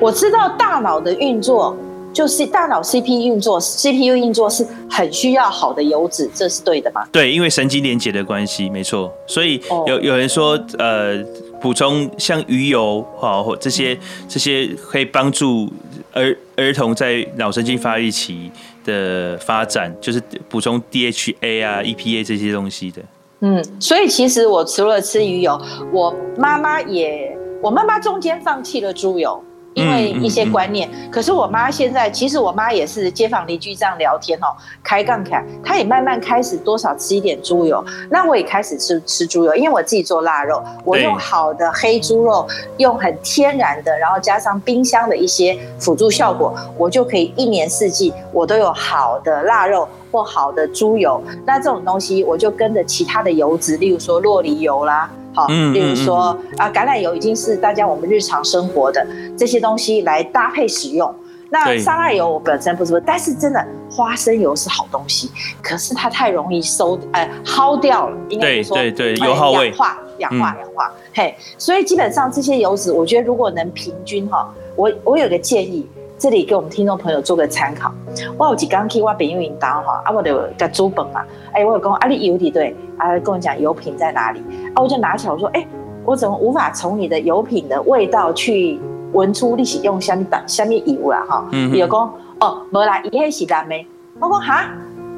我知道大脑的运作就是大脑 CPU 运作，CPU 运作是很需要好的油脂，这是对的吗？对，因为神经连接的关系，没错。所以有有人说，呃，补充像鱼油哈，或这些这些可以帮助儿儿童在脑神经发育期的发展就是补充 DHA 啊、EPA 这些东西的。嗯，所以其实我除了吃鱼油，我妈妈也，我妈妈中间放弃了猪油。因为一些观念，嗯嗯嗯、可是我妈现在，其实我妈也是街坊邻居这样聊天哦，开杠开，她也慢慢开始多少吃一点猪油，那我也开始吃吃猪油，因为我自己做腊肉，我用好的黑猪肉，用很天然的，然后加上冰箱的一些辅助效果，我就可以一年四季我都有好的腊肉或好的猪油，那这种东西我就跟着其他的油脂，例如说洛梨油啦。好，例如说啊，橄榄油已经是大家我们日常生活的这些东西来搭配使用。那沙拉油我本身不是，但是真的花生油是好东西，可是它太容易收，呃，耗掉了。应该说，对对对，油耗味，氧化，氧化，氧化。嘿，所以基本上这些油脂，我觉得如果能平均哈，我我有个建议。这里给我们听众朋友做个参考。我有几刚去我朋友引导哈，啊，我就给煮饭嘛。哎，我有讲啊，你油底对，啊，跟我讲油品在哪里？啊，我就拿起来我说，哎，我怎么无法从你的油品的味道去闻出你是用什么档什么油啦？哈，嗯，比如讲，哦，没啦，伊迄是蓝莓。我讲哈，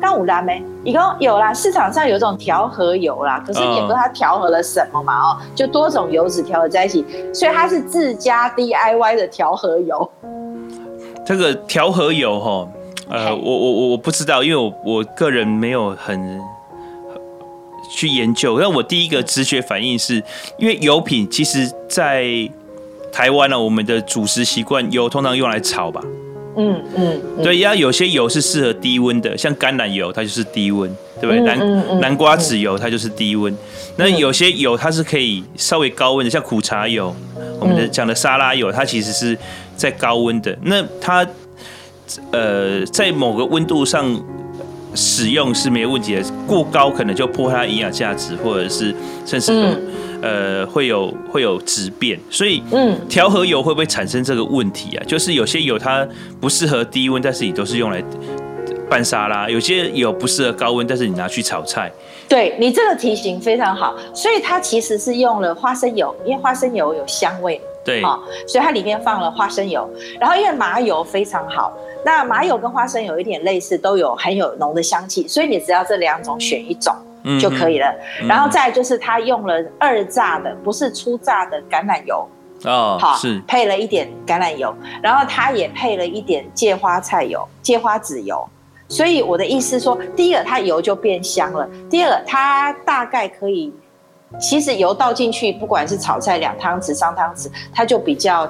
刚有蓝莓。伊讲有啦，市场上有种调和油啦，可是也不知道它调和了什么嘛，哦，就多种油脂调和在一起，所以它是自家 DIY 的调和油。这个调和油哈，呃，我我我我不知道，因为我我个人没有很去研究。但我第一个直觉反应是，因为油品其实，在台湾呢，我们的主食习惯油通常用来炒吧。嗯嗯，对，要有些油是适合低温的，像橄榄油，它就是低温。对不对？南、嗯嗯南瓜籽油它就是低温，那有些油它是可以稍微高温的，像苦茶油，我们的讲的沙拉油，它其实是在高温的。那它呃在某个温度上使用是没有问题的，过高可能就破坏它营养价值，或者是甚至有、呃会有会有质变。所以嗯，调和油会不会产生这个问题啊？就是有些油它不适合低温，但是你都是用来。拌沙拉，有些油不适合高温，但是你拿去炒菜。对，你这个题型非常好，所以它其实是用了花生油，因为花生油有香味。对，啊，所以它里面放了花生油，然后因为麻油非常好，那麻油跟花生油有一点类似，都有很有浓的香气，所以你只要这两种选一种就可以了。然后再就是它用了二榨的，不是初榨的橄榄油。哦，好，是配了一点橄榄油，然后它也配了一点芥花菜油、芥花籽油。所以我的意思是说，第一个它油就变香了，第二个它大概可以，其实油倒进去，不管是炒菜两汤匙、三汤匙，它就比较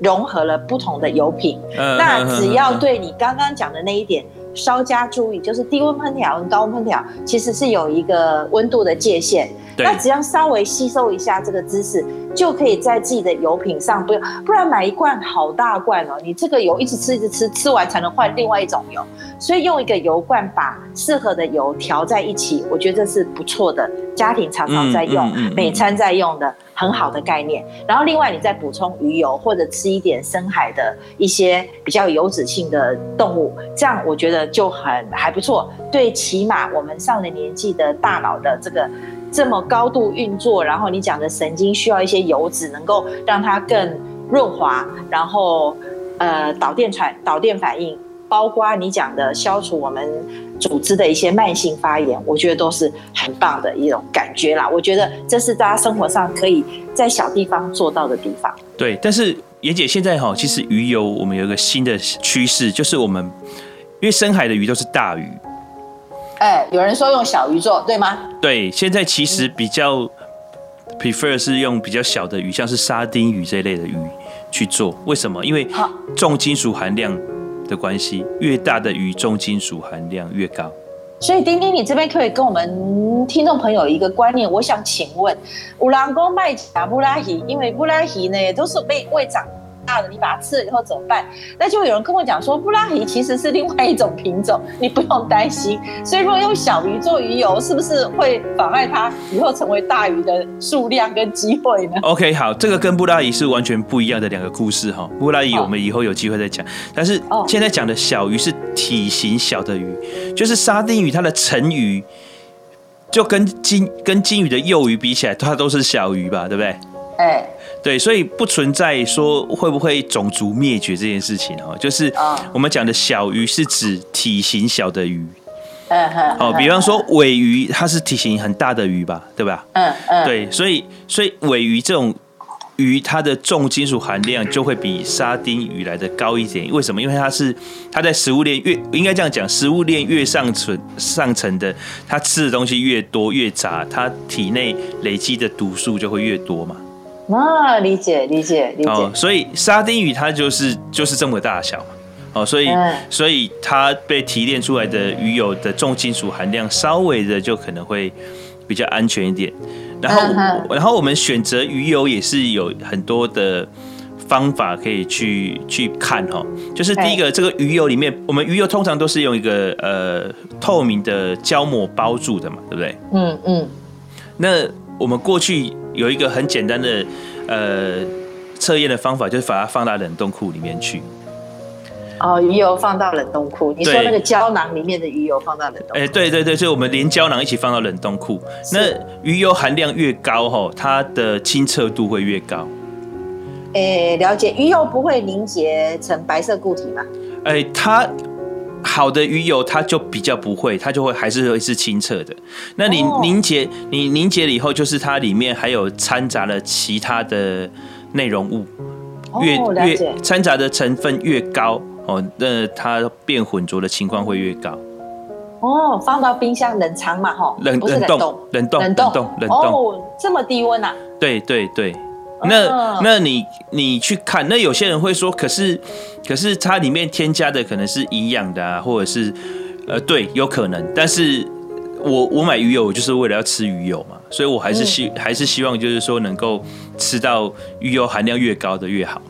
融合了不同的油品。嗯、那只要对你刚刚讲的那一点稍加注意，就是低温烹调跟高温烹调其实是有一个温度的界限。那只要稍微吸收一下这个知识，就可以在自己的油品上不用，不然买一罐好大罐哦，你这个油一直吃一直吃，吃完才能换另外一种油。所以用一个油罐把适合的油调在一起，我觉得这是不错的，家庭常常在用，每餐在用的很好的概念。然后另外你再补充鱼油或者吃一点深海的一些比较油脂性的动物，这样我觉得就很还不错。对，起码我们上了年纪的大脑的这个。这么高度运作，然后你讲的神经需要一些油脂，能够让它更润滑，然后呃导电传导电反应，包括你讲的消除我们组织的一些慢性发炎，我觉得都是很棒的一种感觉啦。我觉得这是大家生活上可以在小地方做到的地方。对，但是妍姐现在哈，其实鱼油我们有一个新的趋势，就是我们因为深海的鱼都是大鱼。哎，有人说用小鱼做，对吗？对，现在其实比较 prefer 是用比较小的鱼，像是沙丁鱼这一类的鱼去做。为什么？因为重金属含量的关系，越大的鱼重金属含量越高。所以丁丁，你这边可以跟我们听众朋友一个观念，我想请问，有人说卖假布拉鱼，因为布拉鱼呢都是被喂长。大的，你把它吃了以后怎么办？那就有人跟我讲说，布拉鱼其实是另外一种品种，你不用担心。所以，如果用小鱼做鱼油，是不是会妨碍它以后成为大鱼的数量跟机会呢？OK，好，这个跟布拉鱼是完全不一样的两个故事哈。布拉鱼我们以后有机会再讲，但是现在讲的小鱼是体型小的鱼，就是沙丁鱼，它的成鱼就跟金跟金鱼的幼鱼比起来，它都是小鱼吧，对不对？哎。对，所以不存在说会不会种族灭绝这件事情哦，就是我们讲的小鱼是指体型小的鱼，嗯哼，哦，比方说尾鱼，它是体型很大的鱼吧，对吧？嗯嗯，对，所以所以尾鱼这种鱼，它的重金属含量就会比沙丁鱼来的高一点。为什么？因为它是它在食物链越应该这样讲，食物链越上层上层的，它吃的东西越多越杂，它体内累积的毒素就会越多嘛。啊，理解理解理解。哦，所以沙丁鱼它就是就是这么大小嘛，哦，所以、嗯、所以它被提炼出来的鱼油的重金属含量稍微的就可能会比较安全一点。然后、嗯、然后我们选择鱼油也是有很多的方法可以去去看哈，就是第一个这个鱼油里面，我们鱼油通常都是用一个呃透明的胶膜包住的嘛，对不对？嗯嗯。那我们过去。有一个很简单的呃测验的方法，就是把它放到冷冻库里面去。哦，鱼油放到冷冻库，你说那个胶囊里面的鱼油放到冷冻库？哎、欸，对对对，所以我们连胶囊一起放到冷冻库。那鱼油含量越高，吼，它的清澈度会越高。哎、欸，了解，鱼油不会凝结成白色固体吗？哎、欸，它。好的鱼油，它就比较不会，它就会还是会是清澈的。那你凝结，你凝结了以后，就是它里面还有掺杂了其他的内容物，越越掺杂的成分越高哦，那它变混浊的情况会越高。哦，放到冰箱冷藏嘛，哈，冷冷冻冷冻冷冻冷冻哦，这么低温啊？对对对。那那你你去看，那有些人会说，可是可是它里面添加的可能是营养的啊，或者是呃对，有可能，但是我我买鱼油，我就是为了要吃鱼油嘛，所以我还是希、嗯、还是希望就是说能够吃到鱼油含量越高的越好。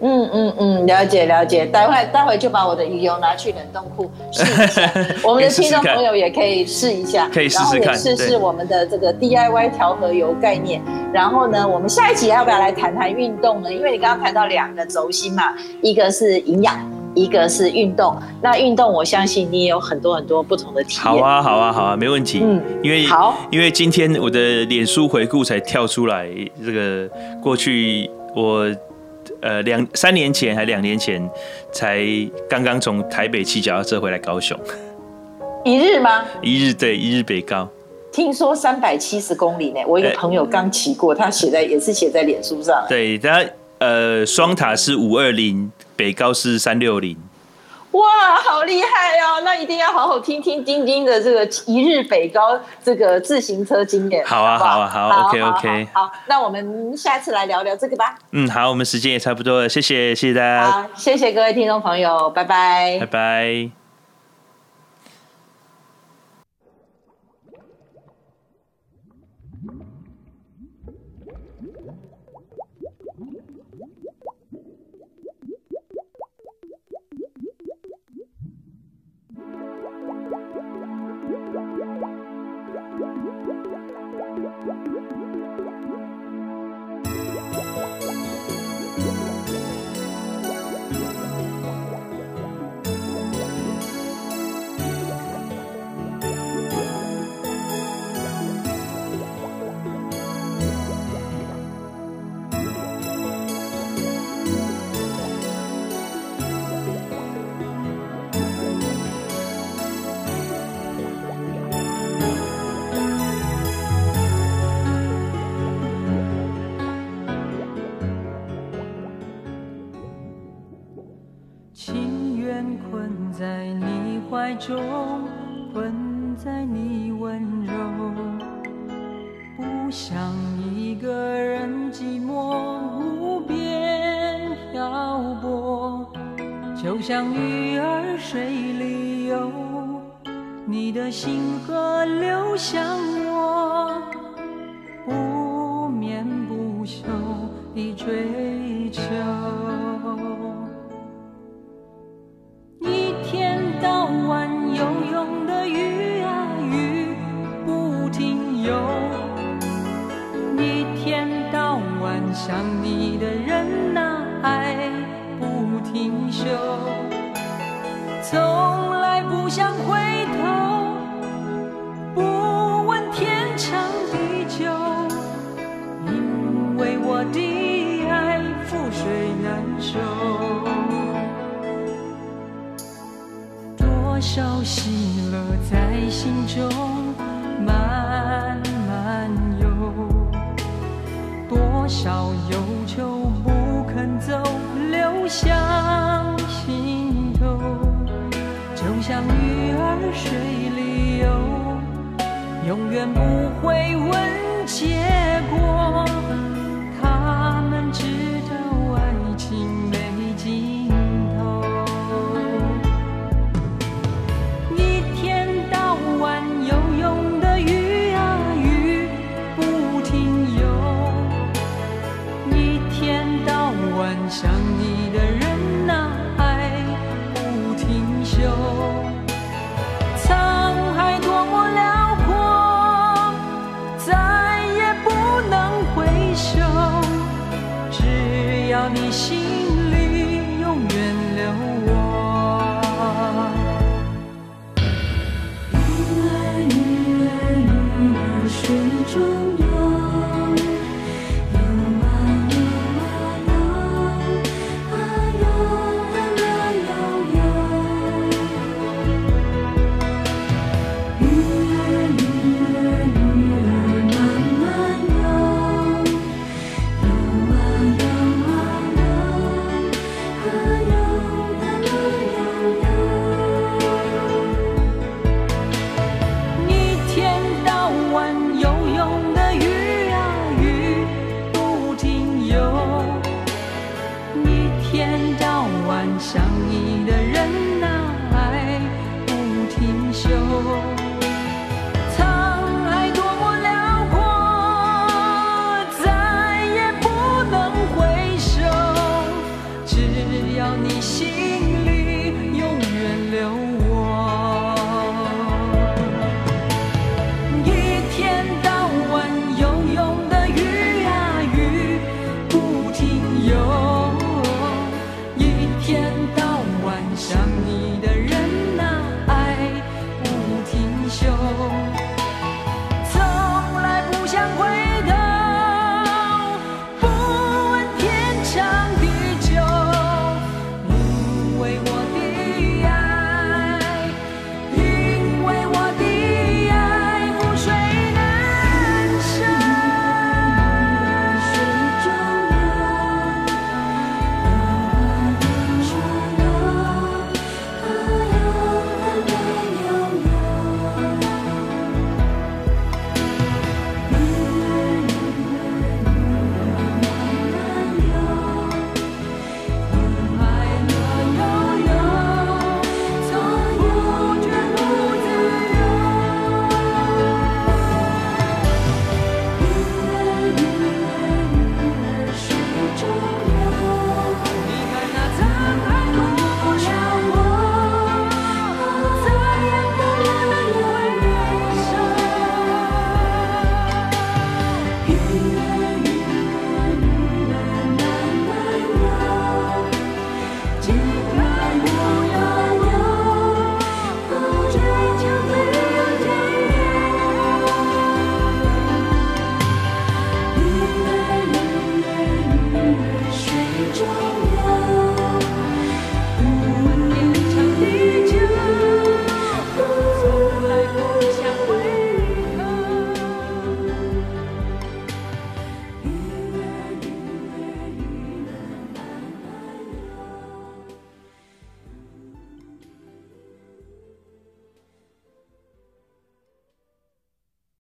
嗯嗯嗯，了解了解，待会待会就把我的鱼油拿去冷冻库 试一下，我们的听众朋友也可以试一下，可以试试看，试试我们的这个 DIY 调和油概念。然后呢，我们下一集要不要来谈谈运动呢？因为你刚刚谈到两个轴心嘛，一个是营养，一个是运动。那运动，我相信你也有很多很多不同的体验。好啊，好啊，好啊，没问题。嗯，因为好，因为今天我的脸书回顾才跳出来，这个过去我。呃，两三年前还两年前，才刚刚从台北骑脚踏车回来高雄，一日吗？一日对，一日北高。听说三百七十公里呢，我一个朋友刚骑过，他写在也是写在脸书上。对，他呃，双塔是五二零，北高是三六零。哇，好厉害哦！那一定要好好听听丁丁的这个一日北高这个自行车经验。好啊，好，啊，好啊，OK OK 好。好，那我们下次来聊聊这个吧。嗯，好，我们时间也差不多了，谢谢，谢谢大家。好，谢谢各位听众朋友，拜拜，拜拜。中困在你温柔，不想一个人寂寞无边漂泊，就像鱼儿水里游，你的心河流向